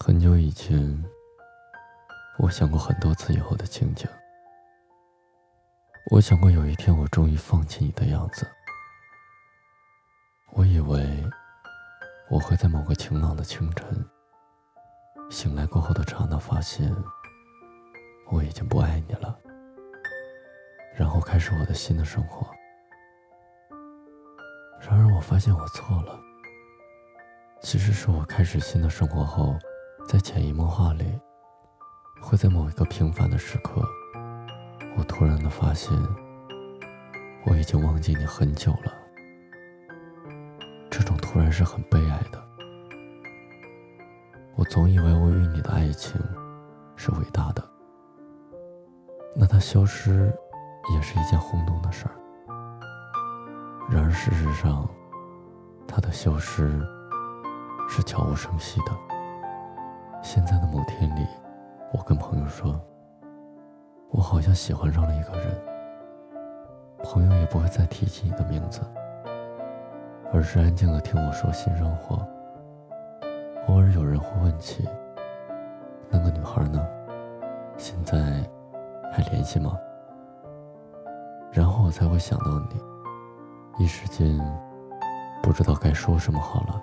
很久以前，我想过很多次以后的情景。我想过有一天我终于放弃你的样子。我以为我会在某个晴朗的清晨醒来过后的刹那，发现我已经不爱你了，然后开始我的新的生活。然而，我发现我错了。其实是我开始新的生活后。在潜移默化里，会在某一个平凡的时刻，我突然的发现，我已经忘记你很久了。这种突然是很悲哀的。我总以为我与你的爱情是伟大的，那它消失也是一件轰动的事儿。然而事实上，它的消失是悄无声息的。现在的某天里，我跟朋友说，我好像喜欢上了一个人。朋友也不会再提起你的名字，而是安静的听我说新生活。偶尔有人会问起，那个女孩呢？现在还联系吗？然后我才会想到你，一时间不知道该说什么好了。